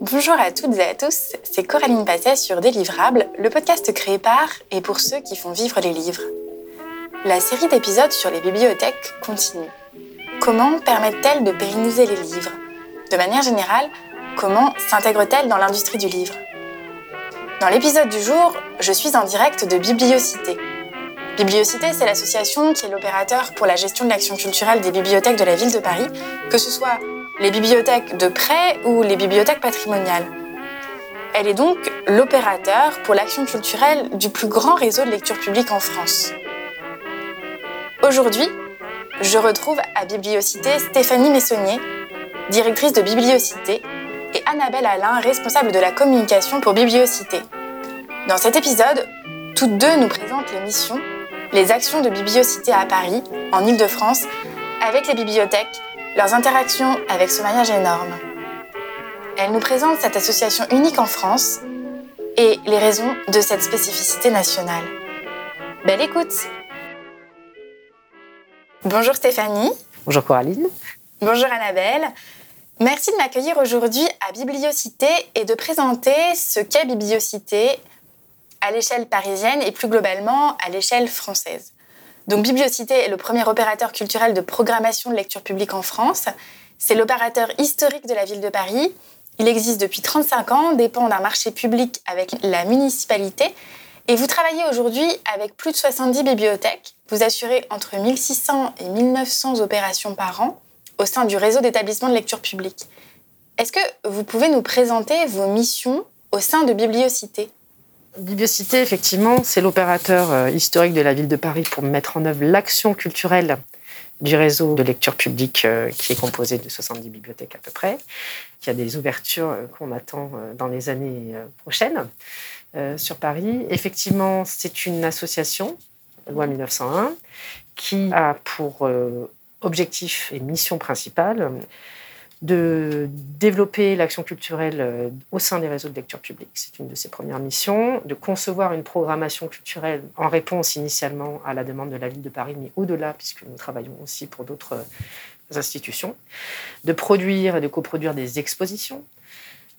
Bonjour à toutes et à tous, c'est Coraline Passet sur Délivrable, le podcast créé par et pour ceux qui font vivre les livres. La série d'épisodes sur les bibliothèques continue. Comment permettent-elles de pérenniser les livres? De manière générale, comment s'intègrent-elles dans l'industrie du livre? Dans l'épisode du jour, je suis en direct de Bibliocité. Bibliocité, c'est l'association qui est l'opérateur pour la gestion de l'action culturelle des bibliothèques de la ville de Paris, que ce soit les bibliothèques de prêt ou les bibliothèques patrimoniales. Elle est donc l'opérateur pour l'action culturelle du plus grand réseau de lecture publique en France. Aujourd'hui, je retrouve à Bibliocité Stéphanie Messonnier, directrice de Bibliocité, et Annabelle Alain, responsable de la communication pour Bibliocité. Dans cet épisode, toutes deux nous présentent les missions, les actions de Bibliocité à Paris, en Ile-de-France, avec les bibliothèques leurs interactions avec ce maillage énorme. Elle nous présente cette association unique en France et les raisons de cette spécificité nationale. Belle écoute Bonjour Stéphanie. Bonjour Coraline. Bonjour Annabelle. Merci de m'accueillir aujourd'hui à Bibliocité et de présenter ce qu'est Bibliocité à l'échelle parisienne et plus globalement à l'échelle française. Donc Bibliocité est le premier opérateur culturel de programmation de lecture publique en France. C'est l'opérateur historique de la ville de Paris. Il existe depuis 35 ans, dépend d'un marché public avec la municipalité. Et vous travaillez aujourd'hui avec plus de 70 bibliothèques. Vous assurez entre 1600 et 1900 opérations par an au sein du réseau d'établissements de lecture publique. Est-ce que vous pouvez nous présenter vos missions au sein de Bibliocité? Bibliocité, effectivement, c'est l'opérateur euh, historique de la ville de Paris pour mettre en œuvre l'action culturelle du réseau de lecture publique euh, qui est composé de 70 bibliothèques à peu près. Il a des ouvertures euh, qu'on attend dans les années prochaines sur Paris. Effectivement, c'est une association, loi 1901, qui a pour objectif et mission principale de développer l'action culturelle euh, au sein des réseaux de lecture publique. C'est une de ses premières missions, de concevoir une programmation culturelle en réponse initialement à la demande de la ville de Paris, mais au-delà, puisque nous travaillons aussi pour d'autres euh, institutions, de produire et de coproduire des expositions,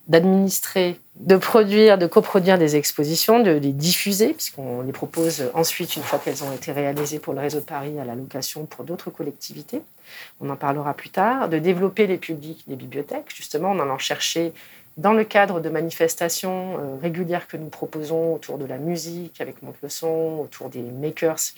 d'administrer, de produire, de coproduire des expositions, de les diffuser, puisqu'on les propose ensuite, une fois qu'elles ont été réalisées pour le réseau de Paris, à la location pour d'autres collectivités. On en parlera plus tard. De développer les publics des bibliothèques, justement, en allant chercher dans le cadre de manifestations euh, régulières que nous proposons autour de la musique avec Monte le Son, autour des makers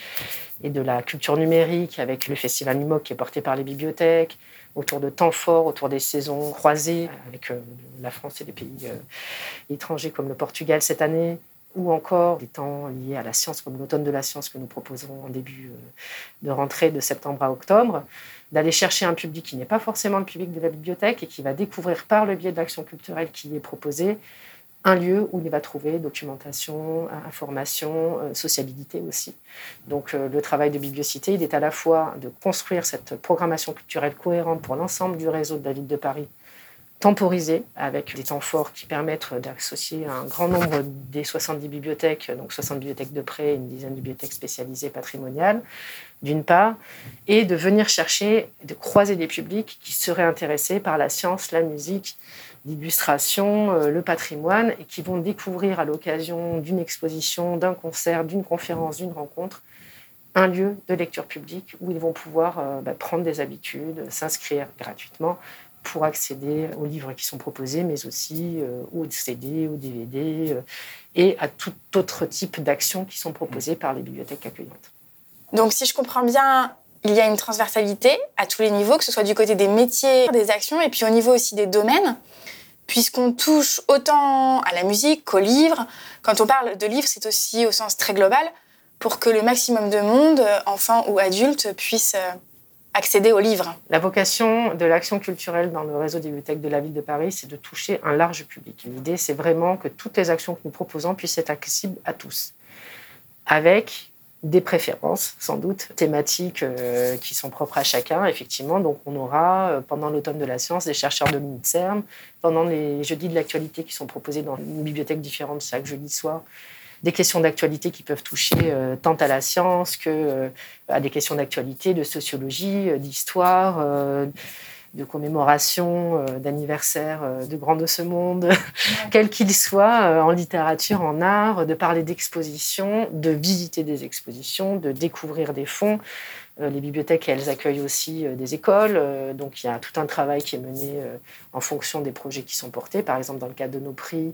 et de la culture numérique avec le festival Numoc qui est porté par les bibliothèques, autour de temps forts, autour des saisons croisées avec euh, la France et des pays euh, étrangers comme le Portugal cette année, ou encore des temps liés à la science comme l'automne de la science que nous proposons en début euh, de rentrée de septembre à octobre, d'aller chercher un public qui n'est pas forcément le public de la bibliothèque et qui va découvrir par le biais de l'action culturelle qui y est proposée un lieu où il va trouver documentation, information, euh, sociabilité aussi. Donc euh, le travail de Bibliocité, il est à la fois de construire cette programmation culturelle cohérente pour l'ensemble du réseau de la ville de Paris, temporisée avec des temps forts qui permettent d'associer un grand nombre des 70 bibliothèques, donc 60 bibliothèques de prêt une dizaine de bibliothèques spécialisées patrimoniales, d'une part, et de venir chercher, de croiser des publics qui seraient intéressés par la science, la musique, l'illustration, euh, le patrimoine, et qui vont découvrir à l'occasion d'une exposition, d'un concert, d'une conférence, d'une rencontre, un lieu de lecture publique où ils vont pouvoir euh, bah, prendre des habitudes, s'inscrire gratuitement pour accéder aux livres qui sont proposés, mais aussi euh, aux CD, aux DVD et à tout autre type d'actions qui sont proposées par les bibliothèques accueillantes. Donc si je comprends bien, il y a une transversalité à tous les niveaux, que ce soit du côté des métiers, des actions, et puis au niveau aussi des domaines puisqu'on touche autant à la musique qu'aux livres. Quand on parle de livres, c'est aussi au sens très global, pour que le maximum de monde, enfants ou adultes, puisse euh, accéder aux livres. La vocation de l'action culturelle dans le réseau des bibliothèques de la ville de Paris, c'est de toucher un large public. L'idée, c'est vraiment que toutes les actions que nous proposons puissent être accessibles à tous, avec des préférences, sans doute, thématiques euh, qui sont propres à chacun, effectivement. Donc, on aura, euh, pendant l'automne de la science, des chercheurs de l'INSERM, pendant les jeudis de l'actualité qui sont proposés dans une bibliothèque différente chaque jeudi soir, des questions d'actualité qui peuvent toucher euh, tant à la science que à des questions d'actualité, de sociologie, d'histoire de commémoration, d'anniversaire de grands de ce monde, quel qu'il soit, en littérature, en art, de parler d'expositions, de visiter des expositions, de découvrir des fonds. Les bibliothèques, elles accueillent aussi des écoles, donc il y a tout un travail qui est mené en fonction des projets qui sont portés. Par exemple, dans le cadre de nos prix,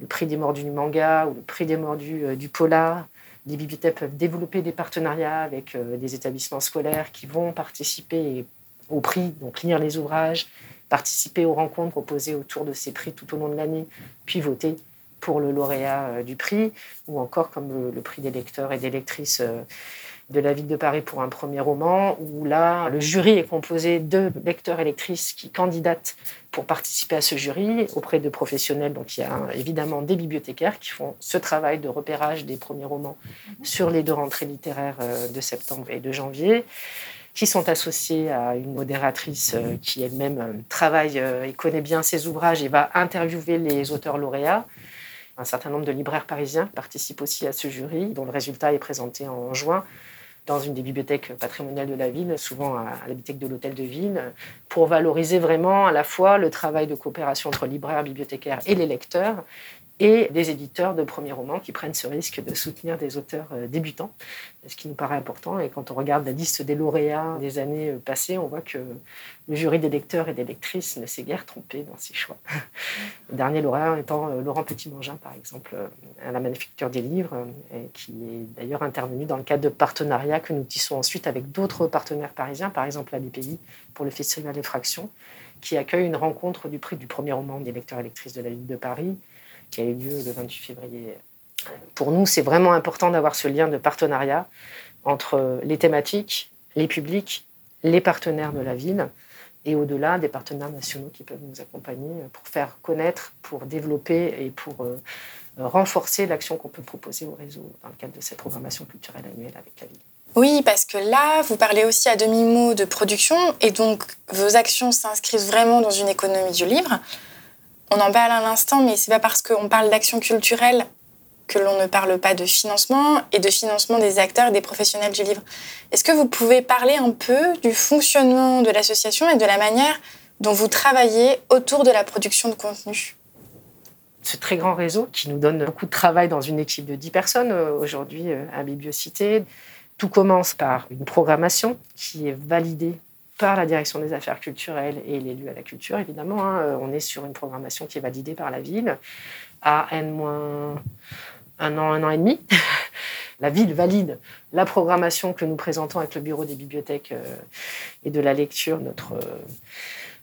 le prix des mordus du manga ou le prix des mordus du polar, les bibliothèques peuvent développer des partenariats avec euh, des établissements scolaires qui vont participer au prix, donc lire les ouvrages, participer aux rencontres proposées autour de ces prix tout au long de l'année, puis voter pour le lauréat euh, du prix, ou encore comme le, prix des lecteurs et des lectrices euh, de la ville de Paris pour un premier roman, où là, le jury est composé de lecteurs et lectrices qui candidatent pour participer à ce jury auprès de professionnels. Donc il y a évidemment des bibliothécaires qui font ce travail de repérage des premiers romans sur les deux rentrées littéraires euh, de septembre et de janvier qui sont associés à une modératrice euh, qui elle-même euh, travaille et connaît bien ses ouvrages et va interviewer les auteurs lauréats. Un certain nombre de libraires parisiens participent aussi à ce jury, dont le résultat est présenté en juin dans une des bibliothèques patrimoniales de la ville, souvent à, la bibliothèque de l'Hôtel de Ville, pour valoriser vraiment à la fois le travail de coopération entre libraires, bibliothécaires et les lecteurs, et des éditeurs de premiers romans qui prennent ce risque de soutenir des auteurs euh, débutants, ce qui nous paraît important. Et quand on regarde la liste des lauréats des années euh, passées, on voit que le jury des lecteurs et des lectrices ne s'est guère trompé dans ses choix. Le dernier lauréat étant euh, Laurent Petit-Mangin, par exemple, à la Manufacture des Livres, qui est d'ailleurs intervenu dans le cadre de partenariats que nous tissons ensuite avec d'autres partenaires parisiens, par exemple la BPI pour le Festival Effraction, qui accueille une rencontre du prix du premier roman des lecteurs et lectrices de la ville de Paris qui a eu lieu le 28 février. Pour nous, c'est vraiment important d'avoir ce lien de partenariat entre les thématiques, les publics, les partenaires de la ville et au-delà des partenaires nationaux qui peuvent nous accompagner pour faire connaître, pour développer et pour euh, renforcer l'action qu'on peut proposer au réseau dans le cadre de cette programmation culturelle annuelle avec la ville. Oui, parce que là, vous parlez aussi à demi-mot de production et donc vos actions s'inscrivent vraiment dans une économie du livre. On en parle à l'instant, mais c'est pas parce qu'on parle d'action culturelle que l'on ne parle pas de financement et de financement des acteurs et des professionnels du livre. Est-ce que vous pouvez parler un peu du fonctionnement de l'association et de la manière dont vous travaillez autour de la production de contenu? Ce très grand réseau qui nous donne beaucoup de travail dans une équipe de 10 personnes euh, aujourd'hui euh, à Bibliocité. Tout commence par une programmation qui est validée par la direction des affaires culturelles et l'élu à la culture, évidemment. Hein. Euh, on est sur une programmation qui est validée par la ville à N- un an, un an et demi. la ville valide la programmation que nous présentons avec le bureau des bibliothèques euh, et de la lecture, notre euh,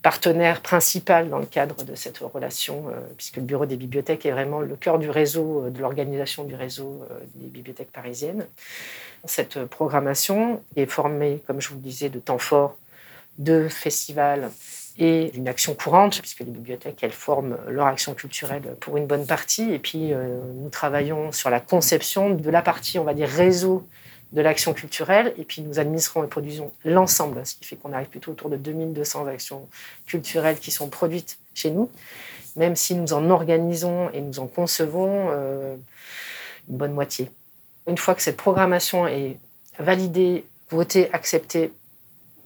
partenaire principal dans le cadre de cette relation, puisque le bureau des bibliothèques est vraiment le cœur du réseau, de l'organisation du réseau des bibliothèques parisiennes. Cette programmation est formée, comme je vous le disais, de temps forts de festivals et d'une action courante, puisque les bibliothèques, elles forment leur action culturelle pour une bonne partie. Et puis, euh, nous travaillons sur la conception de la partie, on va dire, réseau de l'action culturelle. Et puis, nous administrons et produisons l'ensemble, ce qui fait qu'on arrive plutôt autour de 2200 actions culturelles qui sont produites chez nous, même si nous en organisons et nous en concevons euh, une bonne moitié. Une fois que cette programmation est validée, votée, acceptée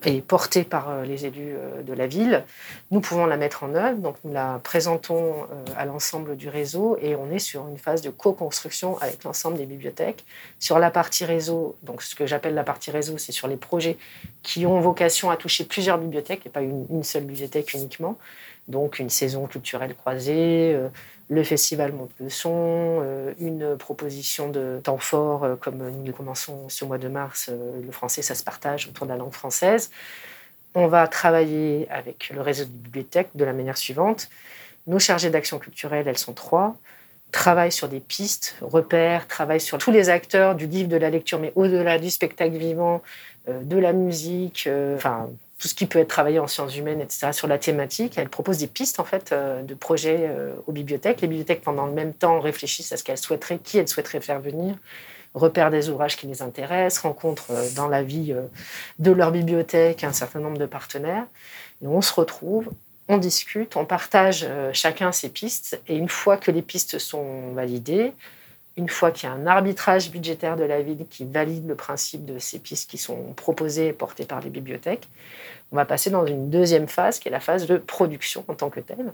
et portée par euh, les élus euh, de la ville. Nous pouvons la mettre en œuvre, donc nous la présentons euh, à l'ensemble du réseau et on est sur une phase de co-construction avec l'ensemble des bibliothèques. Sur la partie réseau, donc ce que j'appelle la partie réseau, c'est sur les projets qui ont vocation à toucher plusieurs bibliothèques et pas une, seule bibliothèque uniquement. Donc une saison culturelle croisée, le festival monte le son, euh, une proposition de temps fort, euh, comme nous commençons ce mois de mars, euh, le français, ça se partage autour de la langue française. On va travailler avec le réseau de bibliothèques de la manière suivante. Nos chargés d'action culturelle, elles sont trois, travaillent sur des pistes, repères, travaillent sur tous les acteurs du livre, de la lecture, mais au-delà du spectacle vivant, de la musique, enfin tout ce qui peut être travaillé en sciences humaines, etc., sur la thématique. Elle propose des pistes en fait euh, de projets euh, aux bibliothèques. Les bibliothèques, pendant le même temps, réfléchissent à ce qu'elles souhaiteraient, qui elles souhaiteraient faire venir, repèrent des ouvrages qui les intéressent, rencontrent euh, dans la vie de leur bibliothèque un certain nombre de partenaires. Et on se retrouve, on discute, on partage chacun ses pistes. Et une fois que les pistes sont validées, une fois qu'il y a un arbitrage budgétaire de la ville qui valide le principe de ces pistes qui sont proposées et portées par les bibliothèques, on va passer dans une deuxième phase qui est la phase de production en tant que telle.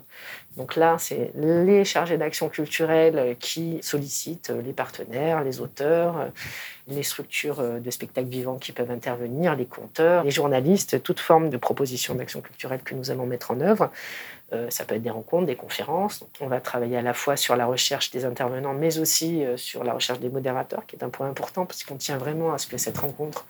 Donc là, c'est les chargés d'action culturelle qui sollicitent les partenaires, les auteurs, les structures de spectacles vivants qui peuvent intervenir, les conteurs, les journalistes, toute forme de proposition d'action culturelle que nous allons mettre en œuvre. Euh, ça peut être des rencontres, des conférences. on va travailler à la fois sur la recherche des intervenants, mais aussi euh, sur la recherche des modérateurs, qui est un point important, parce qu'on tient vraiment à ce que cette rencontre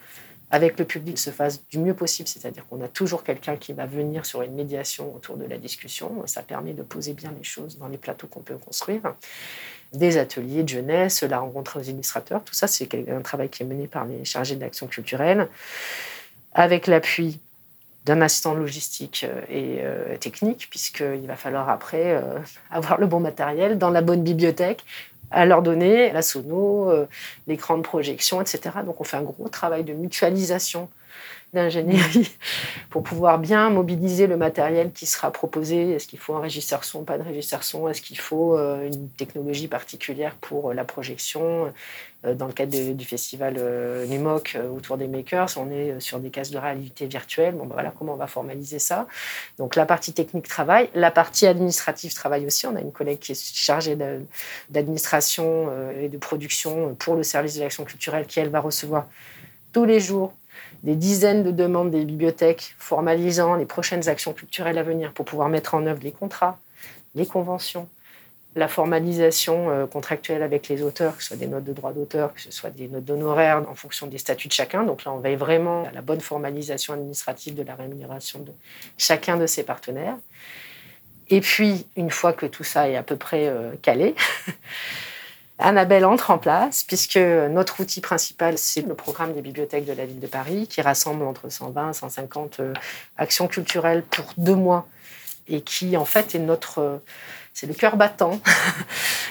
avec le public se fasse du mieux possible, c'est-à-dire qu'on a toujours quelqu'un qui va venir sur une médiation autour de la discussion. Ça permet de poser bien les choses dans les plateaux qu'on peut construire. Des ateliers de jeunesse, la rencontre aux illustrateurs, tout ça, c'est un travail qui est mené par les chargés d'action culturelle, avec l'appui d'un assistant logistique euh, et euh, technique, puisqu'il va falloir après euh, avoir le bon matériel dans la bonne bibliothèque à leur donner la sono, l'écran de projection, etc. Donc on fait un gros travail de mutualisation d'ingénierie pour pouvoir bien mobiliser le matériel qui sera proposé. Est-ce qu'il faut un régisseur son, pas de régisseur son? Est-ce qu'il faut euh, une technologie particulière pour euh, la projection? Euh, Dans le cadre du festival NUMOC autour des makers, on est sur des cases de réalité virtuelle. Bon, ben voilà comment on va formaliser ça. Donc la partie technique travaille, la partie administrative travaille aussi. On a une collègue qui est chargée d'administration et de production pour le service de l'action culturelle qui, elle, va recevoir tous les jours des dizaines de demandes des bibliothèques formalisant les prochaines actions culturelles à venir pour pouvoir mettre en œuvre les contrats, les conventions, la formalisation euh, contractuelle avec les auteurs, que ce soit des notes de droit d'auteur, que ce soit des notes d'honoraires en fonction des statuts de chacun. Donc là, on veille vraiment à la bonne formalisation administrative de la rémunération de chacun de ses partenaires. Et puis, une fois que tout ça est à peu près euh, calé, Annabelle entre en place, puisque notre outil principal, c'est le programme des bibliothèques de la ville de Paris, qui rassemble entre 120 et 150 actions culturelles pour deux mois, et qui, en fait, est notre c'est le cœur battant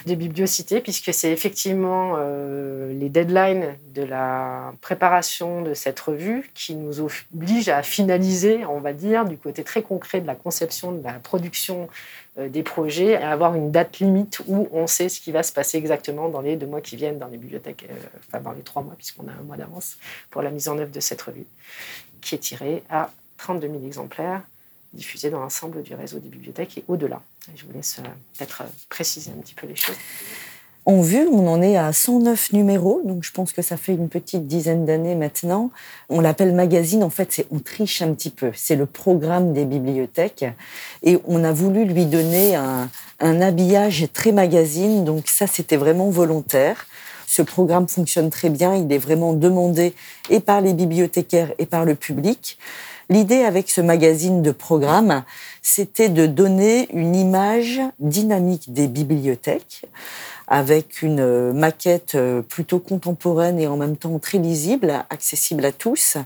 des bibliocités, puisque c'est effectivement euh, les deadlines de la préparation de cette revue qui nous obligent à finaliser, on va dire, du côté très concret de la conception, de la production euh, des projets, à avoir une date limite où on sait ce qui va se passer exactement dans les deux mois qui viennent dans les bibliothèques, euh, enfin dans les trois mois, puisqu'on a un mois d'avance pour la mise en œuvre de cette revue, qui est tirée à 32 000 exemplaires diffusée dans l'ensemble du réseau des bibliothèques et au-delà. Je vous laisse euh, peut-être euh, préciser un petit peu les choses. En vue, on en est à 109 numéros, donc je pense que ça fait une petite dizaine d'années maintenant. On l'appelle magazine, en fait, c'est on triche un petit peu. C'est le programme des bibliothèques et on a voulu lui donner un, un habillage très magazine, donc ça c'était vraiment volontaire. Ce programme fonctionne très bien, il est vraiment demandé et par les bibliothécaires et par le public. L'idée avec ce magazine de programme, c'était de donner une image dynamique des bibliothèques avec une maquette euh, plutôt contemporaine et en même temps très lisible, accessible à tous.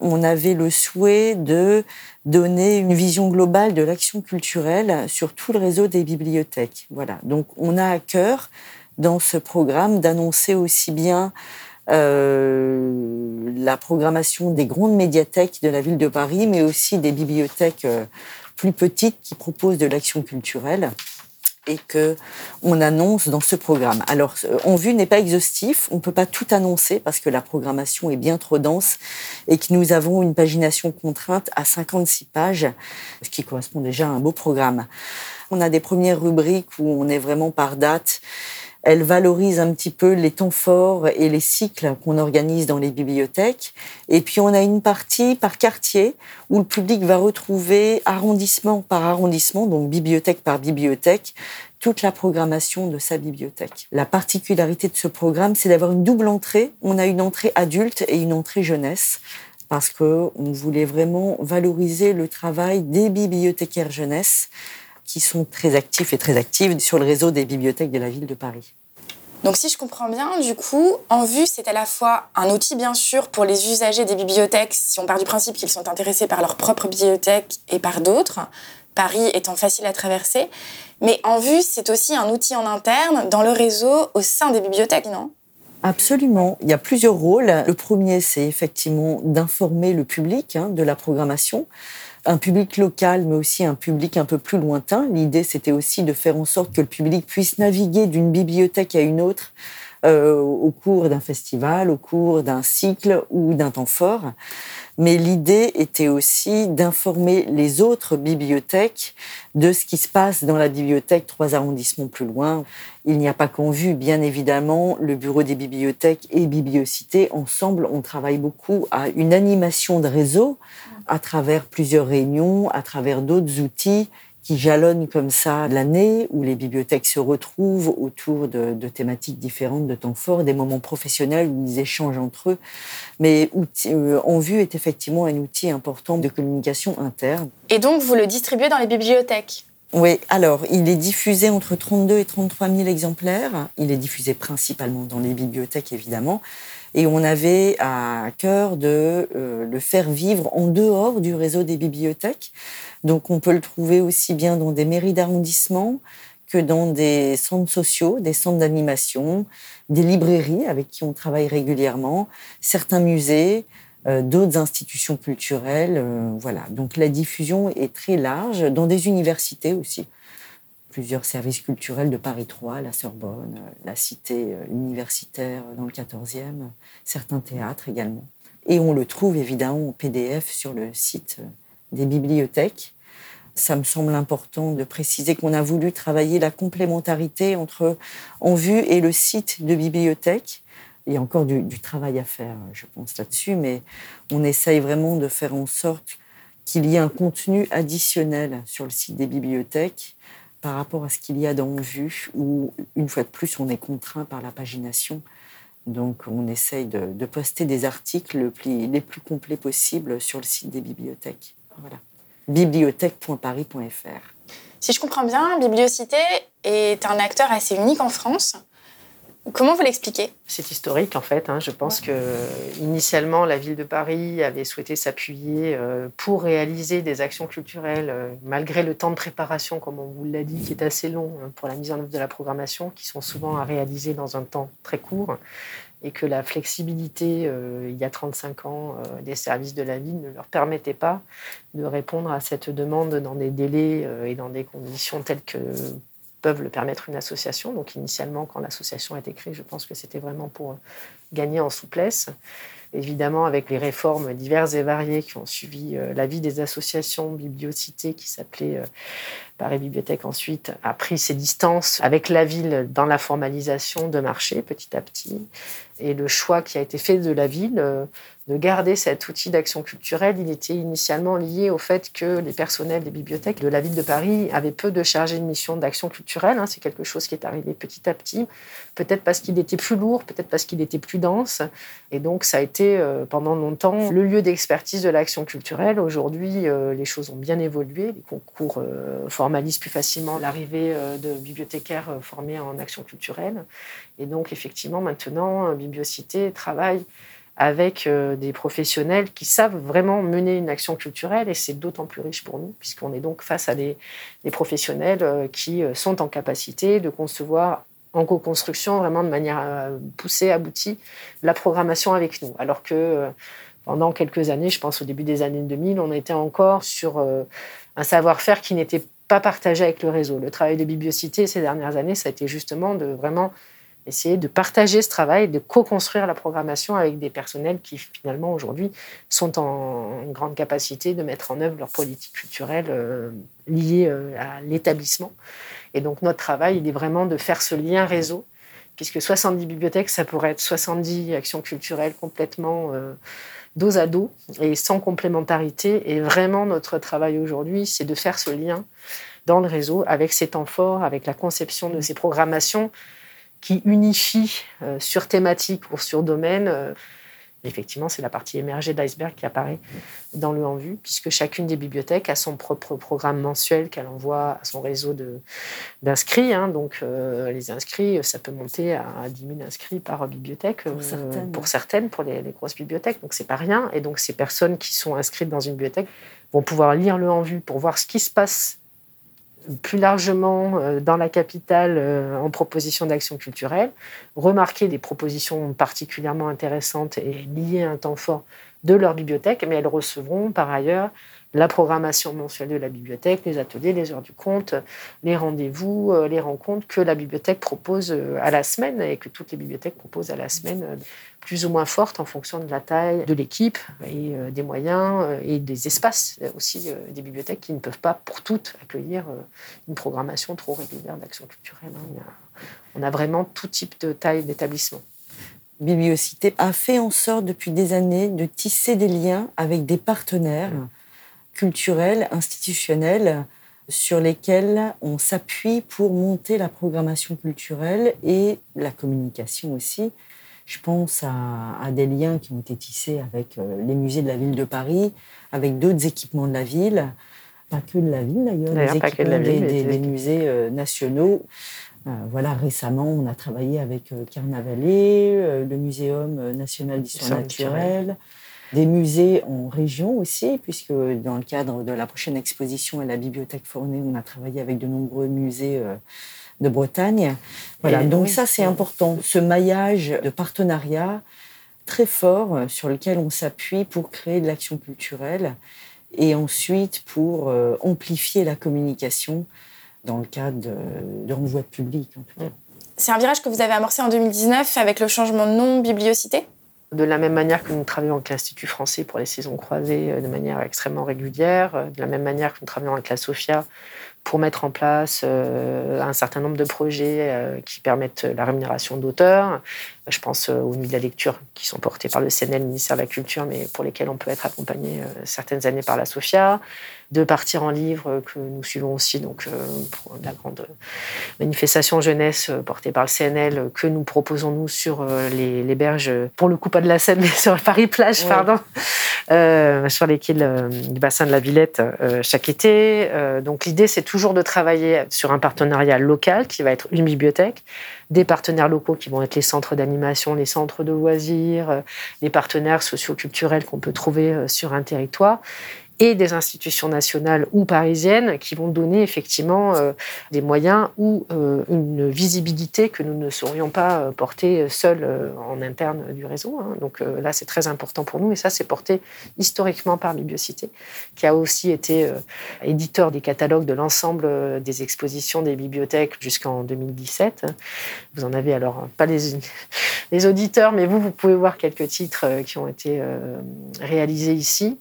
On avait le souhait de donner une vision globale de l'action culturelle sur tout le réseau des bibliothèques. Voilà. Donc, on a à cœur, dans ce programme, d'annoncer aussi bien euh, la programmation des grandes médiathèques de la ville de Paris, mais aussi des bibliothèques euh, plus petites qui proposent de l'action culturelle et que on annonce dans ce programme. Alors, euh, en vue n'est pas exhaustif, on peut pas tout annoncer parce que la programmation est bien trop dense et que nous avons une pagination contrainte à 56 pages, ce qui correspond déjà à un beau programme. On a des premières rubriques où on est vraiment par date elle valorise un petit peu les temps forts et les cycles qu'on organise dans les bibliothèques. Et puis on a une partie par quartier où le public va retrouver arrondissement par arrondissement, donc bibliothèque par bibliothèque, toute la programmation de sa bibliothèque. La particularité de ce programme, c'est d'avoir une double entrée. On a une entrée adulte et une entrée jeunesse parce qu'on voulait vraiment valoriser le travail des bibliothécaires jeunesse qui sont très actifs et très actives sur le réseau des bibliothèques de la ville de Paris. Donc si je comprends bien, du coup, En Vue, c'est à la fois un outil, bien sûr, pour les usagers des bibliothèques, si on part du principe qu'ils sont intéressés par leur propre bibliothèque et par d'autres, Paris étant facile à traverser, mais En Vue, c'est aussi un outil en interne dans le réseau au sein des bibliothèques, non? Absolument. Il y a plusieurs rôles. Le premier, c'est effectivement d'informer le public hein, de la programmation un public local, mais aussi un public un peu plus lointain. L'idée, c'était aussi de faire en sorte que le public puisse naviguer d'une bibliothèque à une autre euh, au cours d'un festival, au cours d'un cycle ou d'un temps fort. Mais l'idée était aussi d'informer les autres bibliothèques de ce qui se passe dans la bibliothèque trois arrondissements plus loin. Il n'y a pas qu'en vue, bien évidemment, le bureau des bibliothèques et Bibliocité. Ensemble, on travaille beaucoup à une animation de réseau à travers plusieurs réunions, à travers d'autres outils qui jalonnent comme ça l'année, où les bibliothèques se retrouvent autour de, thématiques différentes, de temps forts, des moments professionnels où ils échangent entre eux. Mais euh, En Vue est effectivement un outil important de communication interne. Et donc, vous le distribuez dans les bibliothèques? Oui, alors il est diffusé entre 32 et 33 000 exemplaires. Il est diffusé principalement dans les bibliothèques, évidemment. Et on avait à cœur de euh, le faire vivre en dehors du réseau des bibliothèques. Donc on peut le trouver aussi bien dans des mairies d'arrondissement que dans des centres sociaux, des centres d'animation, des librairies avec qui on travaille régulièrement, certains musées, euh, d'autres institutions culturelles. Euh, voilà. Donc la diffusion est très large, dans des universités aussi. Plusieurs services culturels de Paris 3, la Sorbonne, la Cité universitaire dans le 14e, certains théâtres également. Et on le trouve évidemment en PDF sur le site des bibliothèques ça me semble important de préciser qu'on a voulu travailler la complémentarité entre En Vue et le site de bibliothèque. Il y a encore du, travail à faire, je pense, là-dessus, mais on essaye vraiment de faire en sorte qu'il y ait un contenu additionnel sur le site des bibliothèques par rapport à ce qu'il y a dans Vue, où, une fois de plus, on est contraint par la pagination. Donc, on essaye de, de poster des articles les plus complets possibles sur le site des bibliothèques. Voilà bibliothèque.paris.fr. Si je comprends bien, Bibliocité est un acteur assez unique en France. Comment vous l'expliquez? C'est historique en fait. Hein. Je pense que initialement la ville de Paris avait souhaité s'appuyer euh, pour réaliser des actions culturelles, euh, malgré le temps de préparation, comme on vous l'a dit, qui est assez long hein, pour la mise en œuvre de la programmation, qui sont souvent à réaliser dans un temps très court et que la flexibilité, euh, il y a 35 ans, des services de la ville ne leur permettait pas de répondre à cette demande dans des délais et dans des conditions telles que peuvent le permettre une association. Donc initialement, quand l'association a été créée, je pense que c'était vraiment pour gagner en souplesse. Évidemment, avec les réformes diverses et variées qui ont suivi la vie des associations, Bibliocité, qui s'appelait Paris Bibliothèque ensuite, a pris ses distances avec la ville dans la formalisation de marché petit à petit. Et le choix qui a été fait de la ville euh, de garder cet outil d'action culturelle, il était initialement lié au fait que les personnels des bibliothèques de la ville de Paris avaient peu de chargés de mission d'action culturelle. Hein. C'est quelque chose qui est arrivé petit à petit, peut-être parce qu'il était plus lourd, peut-être parce qu'il était plus dense. Et donc, ça a été euh, pendant longtemps le lieu d'expertise de l'action culturelle. Aujourd'hui, euh, les choses ont bien évolué. Les concours plus facilement l'arrivée de bibliothécaires formés en action culturelle. Et donc, effectivement, maintenant, Bibliocité travaille avec euh, des professionnels qui savent vraiment mener une action culturelle et c'est d'autant plus riche pour nous puisqu'on est donc face à des, professionnels euh, qui euh, sont en capacité de concevoir en co-construction vraiment de manière poussée, aboutie, la programmation avec nous. Alors que pendant quelques années, je pense au début des années 2000, on était encore sur un savoir-faire qui n'était pas partagé avec le réseau. Le travail de Bibliocité ces dernières années, ça a été justement de vraiment essayer de partager ce travail, de co-construire la programmation avec des personnels qui finalement aujourd'hui sont en grande capacité de mettre en œuvre leur politique culturelle euh, liée euh, à l'établissement. Et donc notre travail, il est vraiment de faire ce lien réseau, puisque 70 bibliothèques, ça pourrait être 70 actions culturelles complètement euh, dos à dos et sans complémentarité. Et vraiment notre travail aujourd'hui, c'est de faire ce lien dans le réseau avec ces temps forts, avec la conception de ces programmations qui unifie euh, sur thématique ou sur domaine. Euh, effectivement, c'est la partie émergée de l'iceberg qui apparaît dans le en vue, puisque chacune des bibliothèques a son propre programme mensuel qu'elle envoie à son réseau d'inscrits. Hein. Donc, euh, les inscrits, ça peut monter à 10 000 inscrits par bibliothèque pour, certaines. pour certaines, pour les, les grosses bibliothèques. Donc, c'est pas rien. Et donc, ces personnes qui sont inscrites dans une bibliothèque vont pouvoir lire le en vue pour voir ce qui se passe plus largement euh, dans la capitale euh, en proposition d'action culturelle, remarquer des propositions particulièrement intéressantes et liées à un temps fort de leur bibliothèque, mais elles recevront par ailleurs la programmation mensuelle de la bibliothèque, les ateliers, les heures du compte, les rendez-vous, euh, les rencontres que la bibliothèque propose à la semaine et que toutes les bibliothèques proposent à la semaine, plus ou moins fortes en fonction de la taille de l'équipe et des moyens et des espaces aussi des bibliothèques qui ne peuvent pas pour toutes accueillir une programmation trop régulière d'action culturelle. Hein. On a vraiment tout type de taille d'établissement. Bibliocité a fait en sorte depuis des années de tisser des liens avec des partenaires culturels, institutionnels, sur lesquels on s'appuie pour monter la programmation culturelle et la communication aussi. Je pense à, des liens qui ont été tissés avec euh, les musées de la ville de Paris, avec d'autres équipements de la ville, pas que de la ville d'ailleurs, des équipements des, musées euh, nationaux. Euh, voilà, récemment, on a travaillé avec Carnavalet, le Muséum national d'histoire naturelle. Des musées en région aussi, puisque dans le cadre de la prochaine exposition à la Bibliothèque Fournet, on a travaillé avec de nombreux musées euh, de Bretagne. Voilà, donc ça c'est important, ce maillage de partenariat très fort euh, sur lequel on s'appuie pour créer de l'action culturelle et ensuite pour euh, amplifier la communication dans le cadre de, de renvoi public. C'est un virage que vous avez amorcé en 2019 avec le changement de nom Bibliocité de la même manière que nous travaillons avec l'Institut français pour les saisons croisées euh, de manière extrêmement régulière, de la même manière que nous travaillons avec la SOFIA pour mettre en place euh, un certain nombre de projets euh, qui permettent la rémunération d'auteurs. Je pense euh, aux nuits de la lecture qui sont portées par le CNL, le ministère de la Culture, mais pour lesquelles on peut être accompagné certaines années par la SOFIA. De partir en livre que nous suivons aussi, donc pour la grande manifestation jeunesse portée par le CNL que nous proposons nous sur les, berges, pour le coup pas de la Seine, mais sur Paris-Plage, pardon. Euh, sur les quais du bassin de la Villette euh, chaque été. Euh, donc l'idée, c'est toujours de travailler sur un partenariat local qui va être une bibliothèque, des partenaires locaux qui vont être les centres d'animation, les centres de loisirs, les partenaires socioculturels qu'on peut trouver sur un territoire et des institutions nationales ou parisiennes qui vont donner effectivement euh, des moyens ou euh, une visibilité que nous ne saurions pas euh, porter seuls en interne du réseau. Hein. Donc là, c'est très important pour nous et ça, c'est porté historiquement par Bibliocité, qui a aussi été éditeur des catalogues de l'ensemble des expositions des bibliothèques jusqu'en 2017. Vous en avez alors pas les, les auditeurs, mais vous, vous pouvez voir quelques titres qui ont été réalisés ici.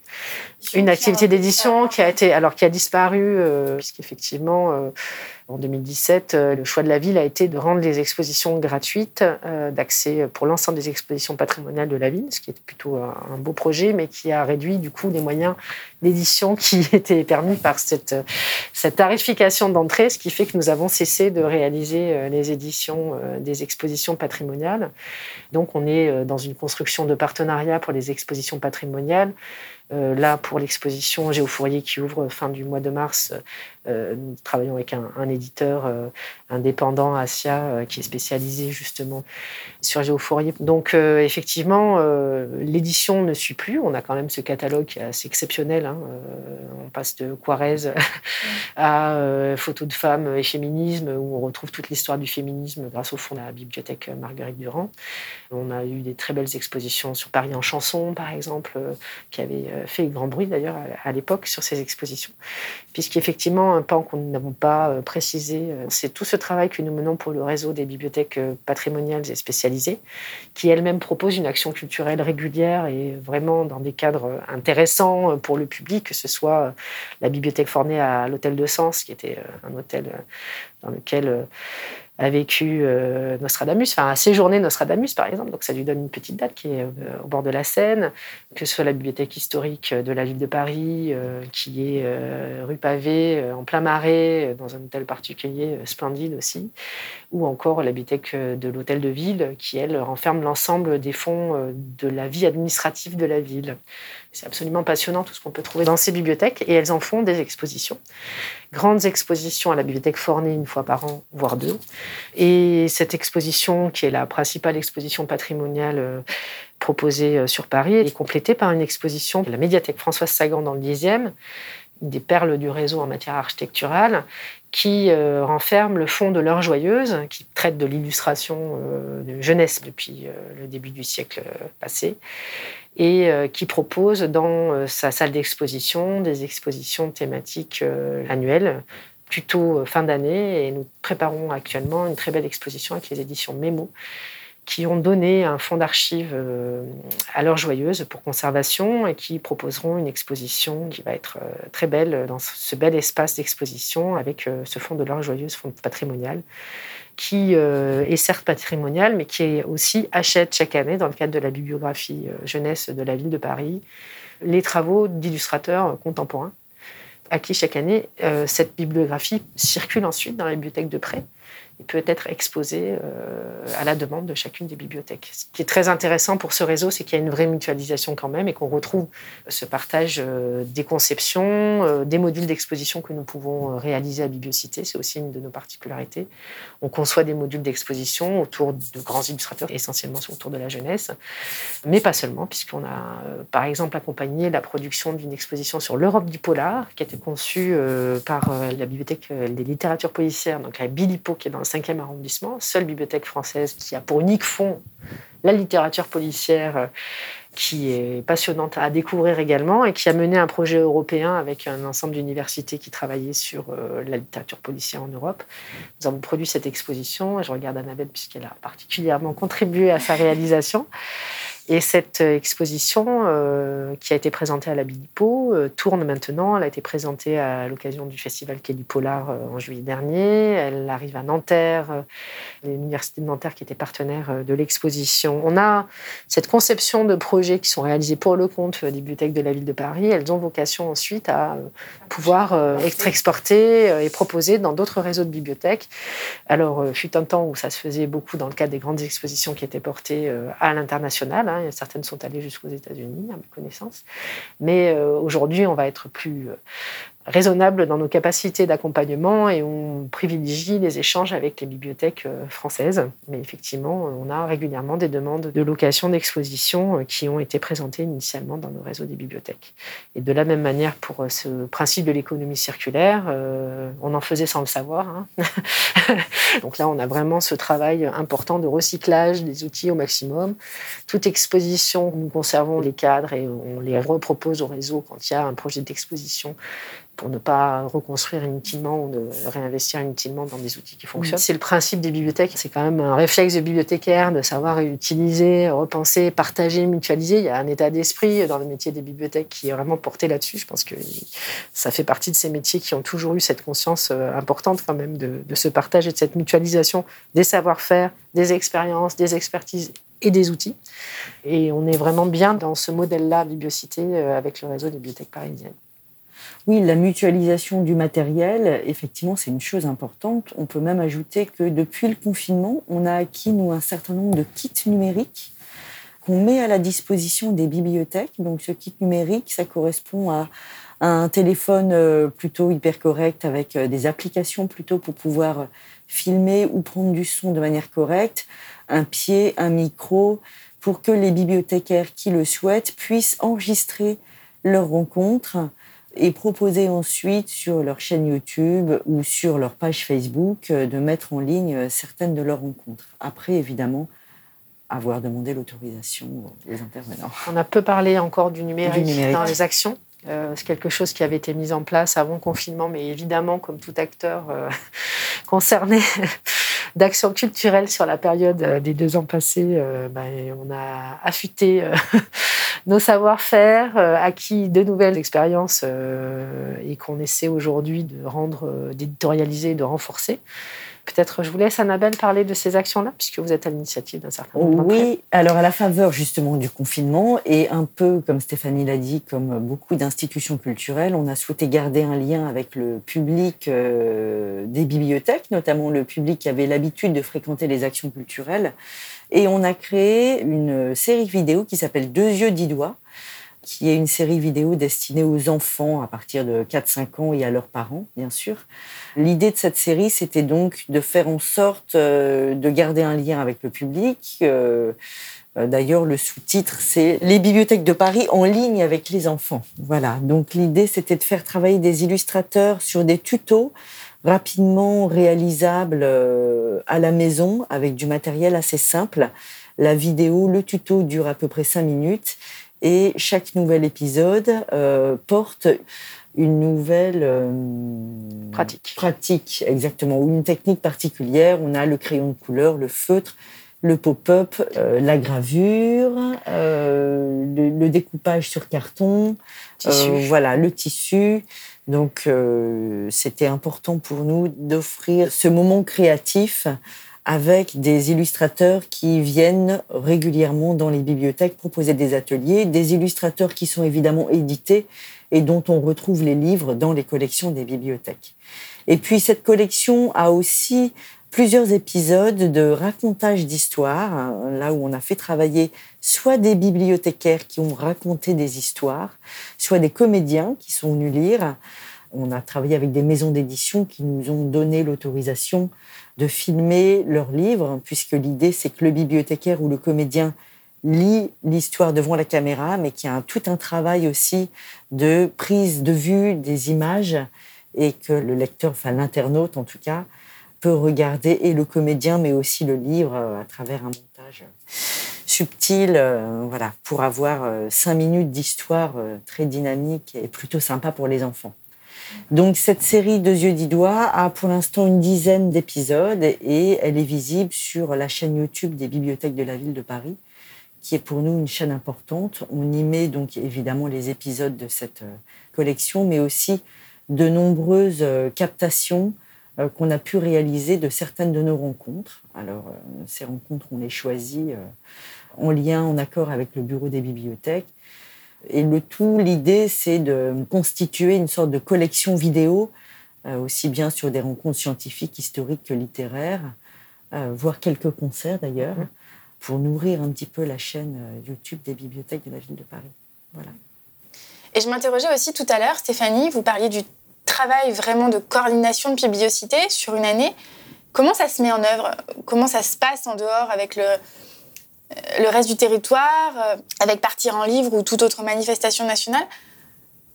Une activité d'édition qui a été, alors qui a disparu, euh, puisqu'effectivement, euh, en 2017, euh, le choix de la ville a été de rendre les expositions gratuites, euh, d'accès pour l'ensemble des expositions patrimoniales de la ville, ce qui est plutôt un beau projet, mais qui a réduit du coup les moyens d'édition qui étaient permis par cette, tarification d'entrée, ce qui fait que nous avons cessé de réaliser euh, les éditions des expositions patrimoniales. Donc on est dans une construction de partenariat pour les expositions patrimoniales. là, pour l'exposition Géofourier qui ouvre fin du mois de mars, nous travaillons avec un éditeur euh, indépendant, Asia, euh, qui est spécialisé justement sur Géofourier. Donc euh, effectivement, l'édition ne suit plus. On a quand même ce catalogue qui est assez exceptionnel. Hein. on passe de Quarez à Photos de femmes et féminisme, où on retrouve toute l'histoire du féminisme grâce au fond de la bibliothèque Marguerite Durand. On a eu des très belles expositions sur Paris en chanson, par exemple, qui avait fait grand bruit d'ailleurs à l'époque sur ces expositions, puisqu'effectivement, un pan qu'on n'avons pas préciser, euh, c'est tout ce travail que nous menons pour le réseau des bibliothèques euh, patrimoniales et spécialisées, qui elles-mêmes proposent une action culturelle régulière et vraiment dans des cadres intéressants pour le public, que ce soit la bibliothèque Fornée à l'hôtel de Sens, qui était euh, un hôtel dans lequel a vécu euh, Nostradamus, enfin a séjourné Nostradamus par exemple, donc ça lui donne une petite date qui est euh, au bord de la Seine, que ce soit la bibliothèque historique de la ville de Paris, euh, qui est rue Pavée, en plein marais, dans un hôtel particulier splendide aussi, ou encore la bibliothèque de l'hôtel de ville, qui elle renferme l'ensemble des fonds de la vie administrative de la ville. C'est absolument passionnant tout ce qu'on peut trouver dans ces bibliothèques et elles en font des expositions. Grandes expositions à la bibliothèque Forney une fois par an, voire deux. Et cette exposition, qui est la principale exposition patrimoniale euh, proposée euh, sur Paris, est complétée par une exposition de la médiathèque Françoise Sagan dans le 10e, des perles du réseau en matière architecturale, qui euh, renferme le fond de l'heure joyeuse, qui traite de l'illustration de jeunesse depuis le début du siècle passé, et qui propose dans sa salle d'exposition des expositions thématiques annuelles plutôt fin d'année. Et nous préparons actuellement une très belle exposition avec les éditions Memo qui ont donné un fonds d'archives euh, à l'heure joyeuse pour conservation et qui proposeront une exposition qui va être euh, très belle dans ce bel espace d'exposition avec euh, ce fonds de l'heure joyeuse, fonds patrimonial, qui est certes patrimonial, mais qui aussi achète chaque année, dans le cadre de la bibliographie jeunesse de la ville de Paris, les travaux d'illustrateurs contemporains, à qui chaque année cette bibliographie circule ensuite dans la bibliothèque de prêt peut être exposé euh, à la demande de chacune des bibliothèques. Ce qui est très intéressant pour ce réseau, c'est qu'il y a une vraie mutualisation quand même et qu'on retrouve ce partage euh, des conceptions, euh, des modules d'exposition que nous pouvons réaliser à Bibliocité. C'est aussi une de nos particularités. On conçoit des modules d'exposition autour de grands illustrateurs, essentiellement autour de la jeunesse, mais pas seulement, puisqu'on a par exemple accompagné la production d'une exposition sur l'Europe du polar, qui a été conçue par la bibliothèque des littératures policières, donc la Bilipo, qui est dans le 5e arrondissement, seule bibliothèque française qui a pour unique fond la littérature policière euh, qui est passionnante à découvrir également et qui a mené un projet européen avec un ensemble d'universités qui travaillaient sur euh, la littérature policière en Europe. Nous avons produit cette exposition et je regarde Annabelle puisqu'elle a particulièrement contribué à sa réalisation. Et cette euh, exposition, euh, qui a été présentée à la Bilipo, euh, tourne maintenant. Elle a été présentée à l'occasion du festival du Polar en juillet dernier. Elle arrive à Nanterre, l'université de Nanterre qui était partenaire de l'exposition. On a cette conception de projets qui sont réalisés pour le compte des bibliothèques de la ville de Paris. Elles ont vocation ensuite à pouvoir être exportées et proposer dans d'autres réseaux de bibliothèques. Alors, fut un temps où ça se faisait beaucoup dans le cadre des grandes expositions qui étaient portées à l'international Hein, certaines sont allées jusqu'aux États-Unis, à ma connaissance. Mais euh, aujourd'hui, on va être plus euh, raisonnable dans nos capacités d'accompagnement et on privilégie les échanges avec les bibliothèques euh, françaises. Mais effectivement, on a régulièrement des demandes de location d'exposition euh, qui ont été présentées initialement dans nos réseaux des bibliothèques. Et de la même manière, pour euh, ce principe de l'économie circulaire, on en faisait sans le savoir. Hein. Donc là, on a vraiment ce travail important de recyclage des outils au maximum. Toute exposition, nous conservons les cadres et on les repropose au réseau quand il y a un projet d'exposition pour ne pas reconstruire inutilement ou de réinvestir inutilement dans des outils qui fonctionnent. C'est le principe des bibliothèques. C'est quand même un réflexe de bibliothécaire de savoir utiliser, repenser, partager, mutualiser. Il y a un état d'esprit dans le métier des bibliothèques qui est vraiment porté là-dessus. Je pense que ça fait partie de ces métiers qui ont toujours eu cette conscience euh, importante quand même de, de ce partage et de cette mutualisation des savoir-faire, des expériences, des expertises et des outils. Et on est vraiment bien dans ce modèle-là, Bibliocité, euh, avec le réseau des bibliothèques parisiennes. Oui, la mutualisation du matériel, effectivement, c'est une chose importante. On peut même ajouter que depuis le confinement, on a acquis, nous, un certain nombre de kits numériques qu'on met à la disposition des bibliothèques. Donc, ce kit numérique, ça correspond à un téléphone euh, plutôt hyper correct avec euh, des applications plutôt pour pouvoir filmer ou prendre du son de manière correcte, un pied, un micro, pour que les bibliothécaires qui le souhaitent puissent enregistrer leurs rencontres et proposer ensuite sur leur chaîne YouTube ou sur leur page Facebook euh, de mettre en ligne euh, certaines de leurs rencontres. Après, évidemment, avoir demandé l'autorisation des intervenants. On a peu parlé encore du numérique, dans les actions. Euh, c'est quelque chose qui avait été mis en place avant le confinement, mais évidemment, comme tout acteur concerné d'actions culturelles sur la période des deux ans passés, ben, on a affûté nos savoir-faire, euh, acquis de nouvelles expériences euh, et qu'on essaie aujourd'hui de rendre, euh, d'éditorialiser, de renforcer. Peut-être je vous laisse, Annabelle, parler de ces actions-là, puisque vous êtes à l'initiative d'un certain nombre Oui, alors à la faveur justement du confinement, et un peu comme Stéphanie l'a dit, comme beaucoup d'institutions culturelles, on a souhaité garder un lien avec le public des bibliothèques, notamment le public qui avait l'habitude de fréquenter les actions culturelles. Et on a créé une série vidéo qui s'appelle Deux yeux, dix doigts, qui est une série vidéo destinée aux enfants à partir de 4-5 ans et à leurs parents, bien sûr. L'idée de cette série, c'était donc de faire en sorte euh, de garder un lien avec le public. Euh, euh, d'ailleurs, le sous-titre, c'est Les bibliothèques de Paris en ligne avec les enfants. Voilà. Donc, l'idée, c'était de faire travailler des illustrateurs sur des tutos rapidement réalisable euh, à la maison avec du matériel assez simple. La vidéo, le tuto dure à peu près cinq minutes Et chaque nouvel épisode porte une nouvelle pratique. Pratique, exactement, ou une technique particulière. On a le crayon de couleur, le feutre, le pop-up, euh, la gravure, euh, le, découpage sur carton, euh, voilà, le tissu. Donc, c'était important pour nous d'offrir ce moment créatif avec des illustrateurs qui viennent régulièrement dans les bibliothèques proposer des ateliers, des illustrateurs qui sont évidemment édités et dont on retrouve les livres dans les collections des bibliothèques. Et puis cette collection a aussi plusieurs épisodes de racontage d'histoires, hein, là où on a fait travailler soit des bibliothécaires qui ont raconté des histoires, soit des comédiens qui sont venus lire. On a travaillé avec des maisons d'édition qui nous ont donné l'autorisation de filmer leurs livres, puisque l'idée c'est que le bibliothécaire ou le comédien lit l'histoire devant la caméra, mais qu'il y a tout un travail aussi de prise de vue des images et que le lecteur, enfin l'internaute en tout cas, peut regarder et le comédien, mais aussi le livre euh, à travers un montage subtil, euh, voilà, pour avoir euh, cinq minutes d'histoire très dynamique et plutôt sympa pour les enfants. Donc cette série Deux yeux dix doigts a pour l'instant une dizaine d'épisodes et elle est visible sur la chaîne YouTube des bibliothèques de la ville de Paris, qui est pour nous une chaîne importante. On y met donc évidemment les épisodes de cette collection, mais aussi de nombreuses captations euh, qu'on a pu réaliser de certaines de nos rencontres. Alors, euh, ces rencontres, on les choisit euh, en lien, en accord avec le bureau des bibliothèques. Et le tout, l'idée, c'est de constituer une sorte de collection vidéo, aussi bien sur des rencontres scientifiques, historiques que littéraires, voire quelques concerts d'ailleurs, mmh. pour nourrir un petit peu la chaîne YouTube des bibliothèques de la ville de Paris. Voilà. Et je m'interrogeais aussi tout à l'heure, Stéphanie, vous parliez du travail vraiment de coordination de bibliocité sur une année. Comment ça se met en œuvre? Comment ça se passe en dehors avec le, le reste du territoire, euh, avec Partir en livre ou toute autre manifestation nationale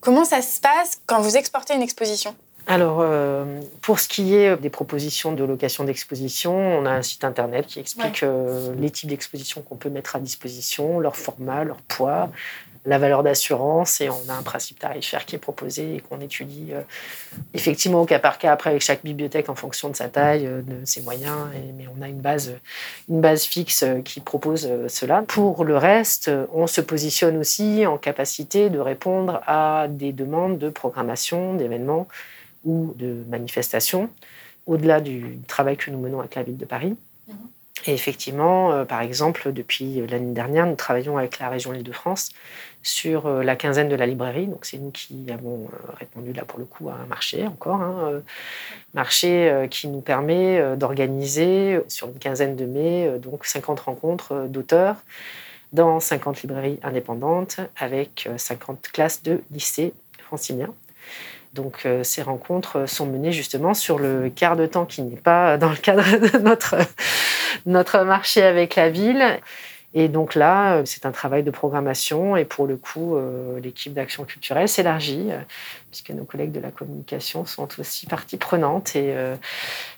Comment ça se passe quand vous exportez une exposition? Alors, euh, pour ce qui est des propositions de location d'exposition, on a un site internet qui explique euh, les types d'expositions qu'on peut mettre à disposition, leur format, leur poids, la valeur d'assurance et on a un principe tarifaire qui est proposé et qu'on étudie euh, effectivement au cas par cas après avec chaque bibliothèque en fonction de sa taille, euh, de ses moyens, mais on a une base, une base fixe euh, qui propose cela. Pour le reste, on se positionne aussi en capacité de répondre à des demandes de programmation, d'événements ou de manifestations, au-delà du travail que nous menons avec la ville de Paris. Et effectivement, par exemple, depuis l'année dernière, nous travaillons avec la région Île-de-France sur euh, la quinzaine de la librairie. Donc c'est nous qui avons euh, répondu là pour le coup à un marché encore, hein, euh, marché qui nous permet d'organiser sur une quinzaine de mai donc 50 rencontres d'auteurs dans 50 librairies indépendantes avec 50 classes de lycée franciliens. Donc ces rencontres sont menées justement sur le quart de temps qui n'est pas dans le cadre de notre, notre marché avec la ville. Et donc là, euh, c'est un travail de programmation et pour le coup, euh, l'équipe d'action culturelle s'élargit euh, puisque nos collègues de la communication sont aussi partie prenante et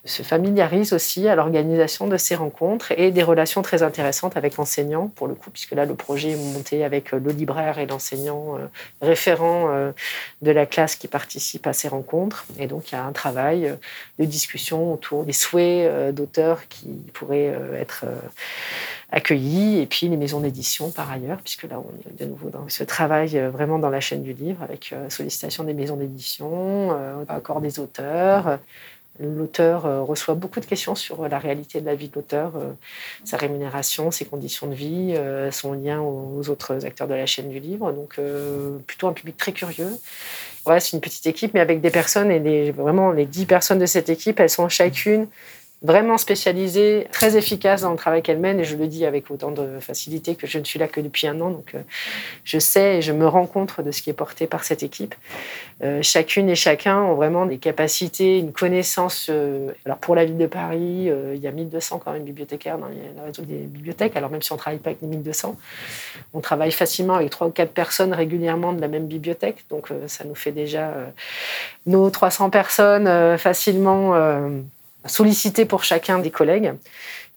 se familiarisent aussi à l'organisation de ces rencontres et des relations très intéressantes avec l'enseignant pour le coup, puisque là, le projet est monté avec le libraire et l'enseignant référent de la classe qui participe à ces rencontres. Et donc, il y a un travail de discussion autour des souhaits d'auteurs qui pourraient être accueillis, et puis les maisons d'édition par ailleurs, puisque là on est de nouveau dans ce travail euh, vraiment dans la chaîne du livre, avec euh, sollicitation des maisons d'édition, euh, accord des auteurs. L'auteur reçoit beaucoup de questions sur la réalité de la vie de l'auteur, sa rémunération, ses conditions de vie, son lien aux autres acteurs de la chaîne du livre. Donc plutôt un public très curieux. Ouais, c'est une petite équipe, mais avec des personnes, et vraiment les dix personnes de cette équipe, elles sont chacune vraiment spécialisée, très efficace dans le travail qu'elle mène, et je le dis avec autant de facilité que je ne suis là que depuis un an, donc euh, je sais et je me rends compte de ce qui est porté par cette équipe. Euh, chacune et chacun ont vraiment des capacités, une connaissance. Euh, alors pour la ville de Paris, il y a 1200 quand même bibliothécaires dans le réseau des bibliothèques, alors même si on ne travaille pas avec les 1200, on travaille facilement avec trois ou quatre personnes régulièrement de la même bibliothèque, donc ça nous fait déjà nos 300 personnes facilement sollicité pour chacun des collègues.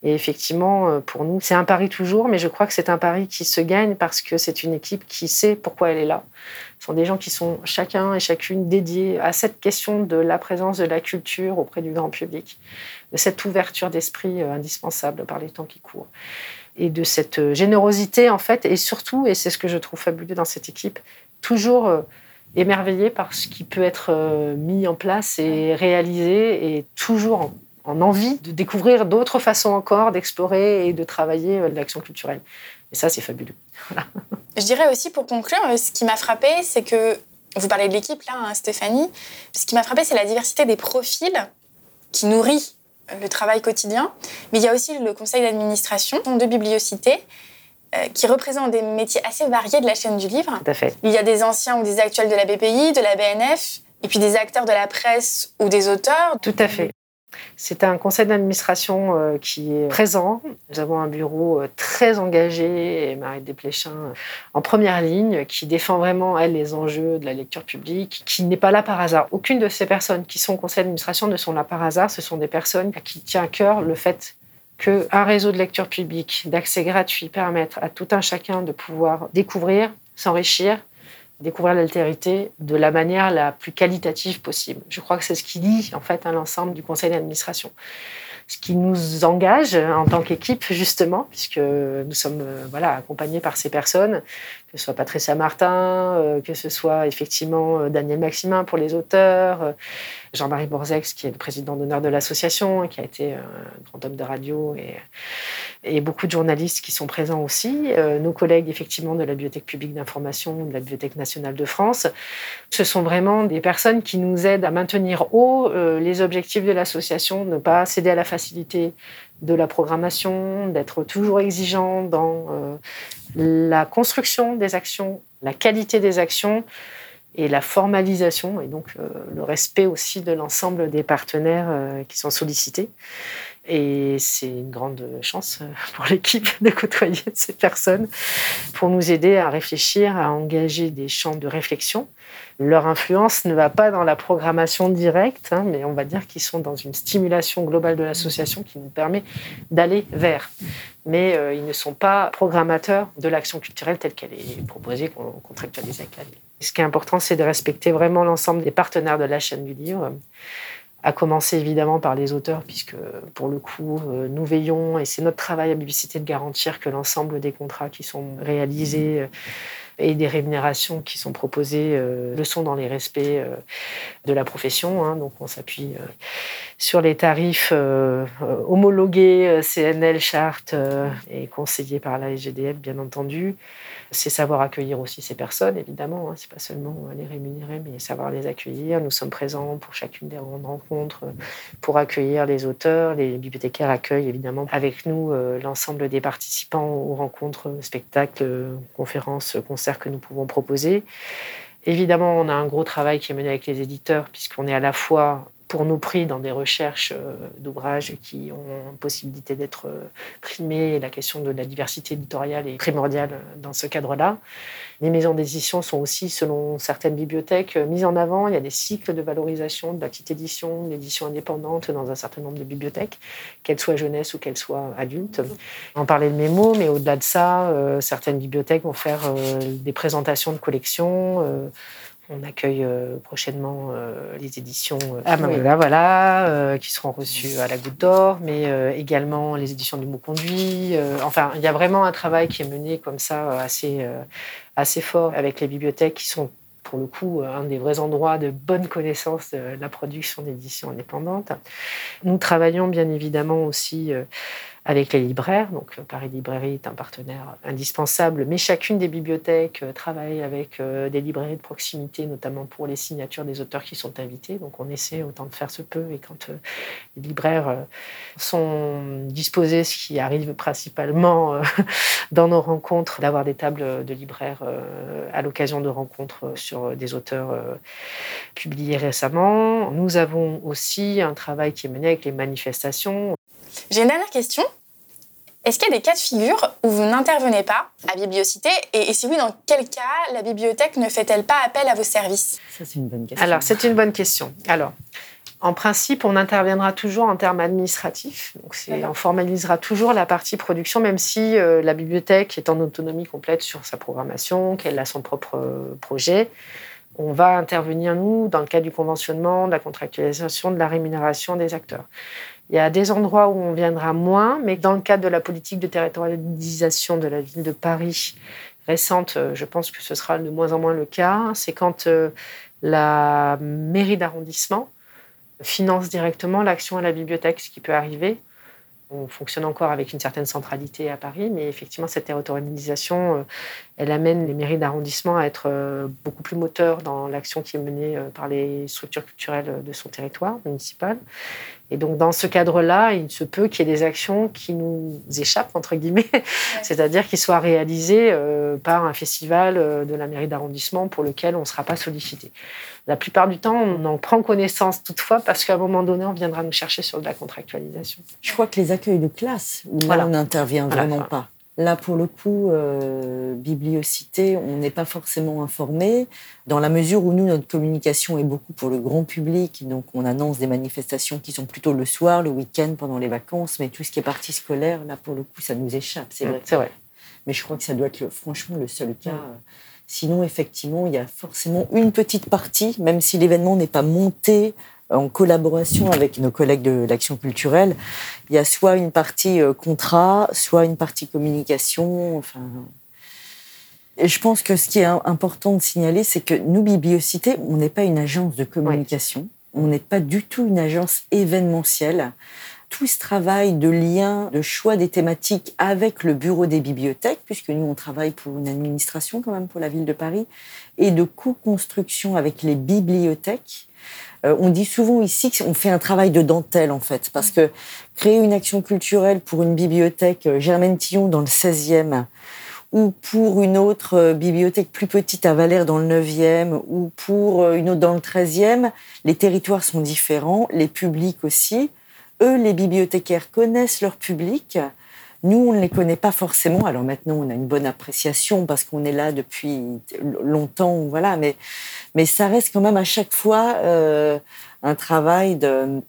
Et effectivement, pour nous, c'est un pari toujours, mais je crois que c'est un pari qui se gagne parce que c'est une équipe qui sait pourquoi elle est là. Ce sont des gens qui sont chacun et chacune dédiés à cette question de la présence de la culture auprès du grand public, de cette ouverture d'esprit indispensable par les temps qui courent et de cette générosité en fait, et surtout, et c'est ce que je trouve fabuleux dans cette équipe, toujours émerveillé par ce qui peut être euh, mis en place et réalisé et toujours en, envie de découvrir d'autres façons encore d'explorer et de travailler euh, l'action culturelle. Et ça, c'est fabuleux. Je dirais aussi pour conclure, euh, ce qui m'a frappé, c'est que vous parlez de l'équipe là, hein, Stéphanie. Ce qui m'a frappé, c'est la diversité des profils qui nourrit le travail quotidien. Mais il y a aussi le conseil d'administration de Bibliocité qui représentent des métiers assez variés de la chaîne du livre. Tout à fait. Il y a des anciens ou des actuels de la BPI, de la BNF, et puis des acteurs de la presse ou des auteurs. Tout à fait. C'est un conseil d'administration euh, qui est présent. Nous avons un bureau euh, très engagé, et Marie Desplechin en première ligne, qui défend vraiment, elle, les enjeux de la lecture publique, qui n'est pas là par hasard. Aucune de ces personnes qui sont au conseil d'administration ne sont là par hasard. Ce sont des personnes à qui tient à cœur le fait qu'un réseau de lecture publique d'accès gratuit permette à tout un chacun de pouvoir découvrir, s'enrichir, découvrir l'altérité de la manière la plus qualitative possible. Je crois que c'est ce qui lie en fait à l'ensemble du conseil d'administration ce qui nous engage en tant qu'équipe, justement, puisque nous sommes euh, voilà, accompagnés par ces personnes, que ce soit Patricia Martin, euh, que ce soit effectivement euh, Daniel Maximin pour les auteurs, Jean-Marie Borzex, qui est le président d'honneur de l'association, qui a été un grand homme de radio, et, et beaucoup de journalistes qui sont présents aussi, nos collègues effectivement de la Bibliothèque publique d'information, de la Bibliothèque nationale de France. Ce sont vraiment des personnes qui nous aident à maintenir haut les objectifs de l'association, ne pas céder à la facilité de la programmation, d'être toujours exigeant dans euh, la construction des actions, la qualité des actions et la formalisation, et donc euh, le respect aussi de l'ensemble des partenaires euh, qui sont sollicités. Et c'est une grande chance pour l'équipe de côtoyer ces personnes pour nous aider à réfléchir, à engager des champs de réflexion leur influence ne va pas dans la programmation directe, hein, mais on va dire qu'ils sont dans une stimulation globale de l'association qui nous permet d'aller vers. Mais euh, ils ne sont pas programmateurs de l'action culturelle telle qu'elle est proposée, contractualisée avec la ville. Ce qui est important, c'est de respecter vraiment l'ensemble des partenaires de la chaîne du livre à commencer évidemment par les auteurs, puisque pour le coup, euh, nous veillons, et c'est notre travail à Biblicité de garantir que l'ensemble des contrats qui sont réalisés euh, et des rémunérations qui sont proposées euh, le sont dans les respects euh, de la profession. Hein. donc on s'appuie euh, sur les tarifs homologués CNL, charte et conseillés par la SGDF, bien entendu. C'est savoir accueillir aussi ces personnes, évidemment. Hein. C'est pas seulement les rémunérer, mais savoir les accueillir. Nous sommes présents pour chacune des rencontres pour accueillir les auteurs. Les bibliothécaires accueillent évidemment avec nous l'ensemble des participants aux rencontres, spectacles, conférences, concerts que nous pouvons proposer. Évidemment, on a un gros travail qui est mené avec les éditeurs, puisqu'on est à la fois pour nos prix dans des recherches euh, d'ouvrages qui ont possibilité d'être euh, primés. La question de la diversité éditoriale est primordiale dans ce cadre-là. Les maisons d'édition sont aussi, selon certaines bibliothèques, mises en avant. Il y a des cycles de valorisation de la petite édition, l'édition indépendante dans un certain nombre de bibliothèques, qu'elles soient jeunesse ou qu'elles soient adultes. On parlait de mémo, mais au-delà de ça, euh, certaines bibliothèques vont faire des présentations de collections on accueille euh, prochainement euh, les éditions euh, ah, bah voilà, qui seront reçues à la Goutte d'Or, mais également les éditions du Mot Conduit. enfin, il y a vraiment un travail qui est mené comme ça assez, assez fort avec les bibliothèques qui sont pour le coup un des vrais endroits de bonne connaissance de la production d'éditions indépendantes. Nous travaillons bien évidemment aussi avec les libraires. Donc Paris Librairie est un partenaire indispensable, mais chacune des bibliothèques euh, travaille avec euh, des librairies de proximité, notamment pour les signatures des auteurs qui sont invités. Donc on essaie autant de faire ce peu. Et quand euh, les libraires sont disposés, ce qui arrive principalement dans nos rencontres, d'avoir des tables de libraires à l'occasion de rencontres sur des auteurs publiés récemment. Nous avons aussi un travail qui est mené avec les manifestations. J'ai une dernière question. Est-ce qu'il y a des cas de figure où vous n'intervenez pas à Bibliocité et, si oui, dans quel cas la bibliothèque ne fait-elle pas appel à vos services? Ça, c'est une bonne question. Alors, c'est une bonne question. Alors, En principe, on interviendra toujours en termes administratifs. Donc, on formalisera toujours la partie production, même si euh, la bibliothèque est en autonomie complète sur sa programmation, qu'elle a son propre euh, projet. On va intervenir, nous, dans le cadre du conventionnement, de la contractualisation, de la rémunération des acteurs. Il y a des endroits où on viendra moins, mais dans le cadre de la politique de territorialisation de la ville de Paris récente, euh, je pense que ce sera de moins en moins le cas. C'est quand la mairie d'arrondissement finance directement l'action à la bibliothèque, ce qui peut arriver. On fonctionne encore avec une certaine centralité à Paris, mais effectivement, cette territorialisation, euh, elle amène les mairies d'arrondissement à être euh, beaucoup plus moteurs dans l'action qui est menée euh, par les structures culturelles de son territoire municipal. Et donc, dans ce cadre-là, il se peut qu'il y ait des actions qui nous échappent, entre guillemets, c'est-à-dire qu'ils soient réalisées par un festival de la mairie d'arrondissement pour lequel on ne sera pas sollicité. La plupart du temps, on en prend connaissance toutefois parce qu'à un moment donné, on viendra nous chercher sur de la contractualisation. Je crois que les accueils de classe, là, on n'intervient vraiment pas. Là, pour le coup, euh, bibliocité, on n'est pas forcément informé, dans la mesure où nous, notre communication est beaucoup pour le grand public. Donc, on annonce des manifestations qui sont plutôt le soir, le week-end, pendant les vacances. Mais tout ce qui est partie scolaire, là, pour le coup, ça nous échappe. C'est vrai. C'est vrai. Mais je crois que ça doit être, franchement, le seul cas. Sinon, effectivement, il y a forcément une petite partie, même si l'événement n'est pas monté en collaboration avec nos collègues de l'action culturelle, il y a soit une partie euh, contrat, soit une partie communication. Enfin, et je pense que ce qui est important de signaler, c'est que nous, Bibliocité, on n'est pas une agence de communication, on n'est pas du tout une agence événementielle tout ce travail de lien, de choix des thématiques avec le bureau des bibliothèques, puisque nous, on travaille pour une administration quand même pour la ville de Paris, et de co-construction avec les bibliothèques. Euh, on dit souvent ici qu'on fait un travail de dentelle, en fait, parce que créer une action culturelle pour une bibliothèque euh, Germaine Tillon dans le 16e, ou pour une autre euh, bibliothèque plus petite à Valère dans le 9e, ou pour une autre dans le 13e, les territoires sont différents, les publics aussi eux, les bibliothécaires, connaissent leur public. Nous, on ne les connaît pas forcément. Alors maintenant, on a une bonne appréciation parce qu'on est là depuis longtemps, voilà. Mais, mais ça reste quand même à chaque fois euh, un travail de,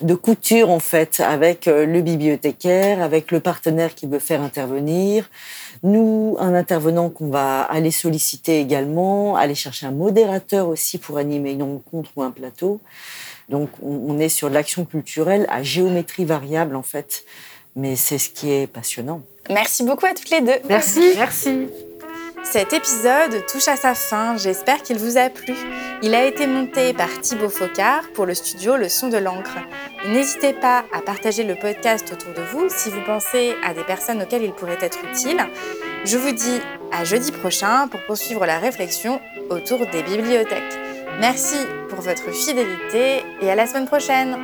de couture en fait avec euh, le bibliothécaire, avec le partenaire qui veut faire intervenir. Nous, un intervenant qu'on va aller solliciter également, aller chercher un modérateur aussi pour animer une rencontre ou un plateau. Donc, on est sur l'action culturelle à géométrie variable, en fait. Mais c'est ce qui est passionnant. Merci beaucoup à toutes les deux. Merci. Merci. Cet épisode touche à sa fin, j'espère qu'il vous a plu. Il a été monté par Thibaut Focard pour le studio Le Son de l'encre. N'hésitez pas à partager le podcast autour de vous si vous pensez à des personnes auxquelles il pourrait être utile. Je vous dis à jeudi prochain pour poursuivre la réflexion autour des bibliothèques. Merci pour votre fidélité et à la semaine prochaine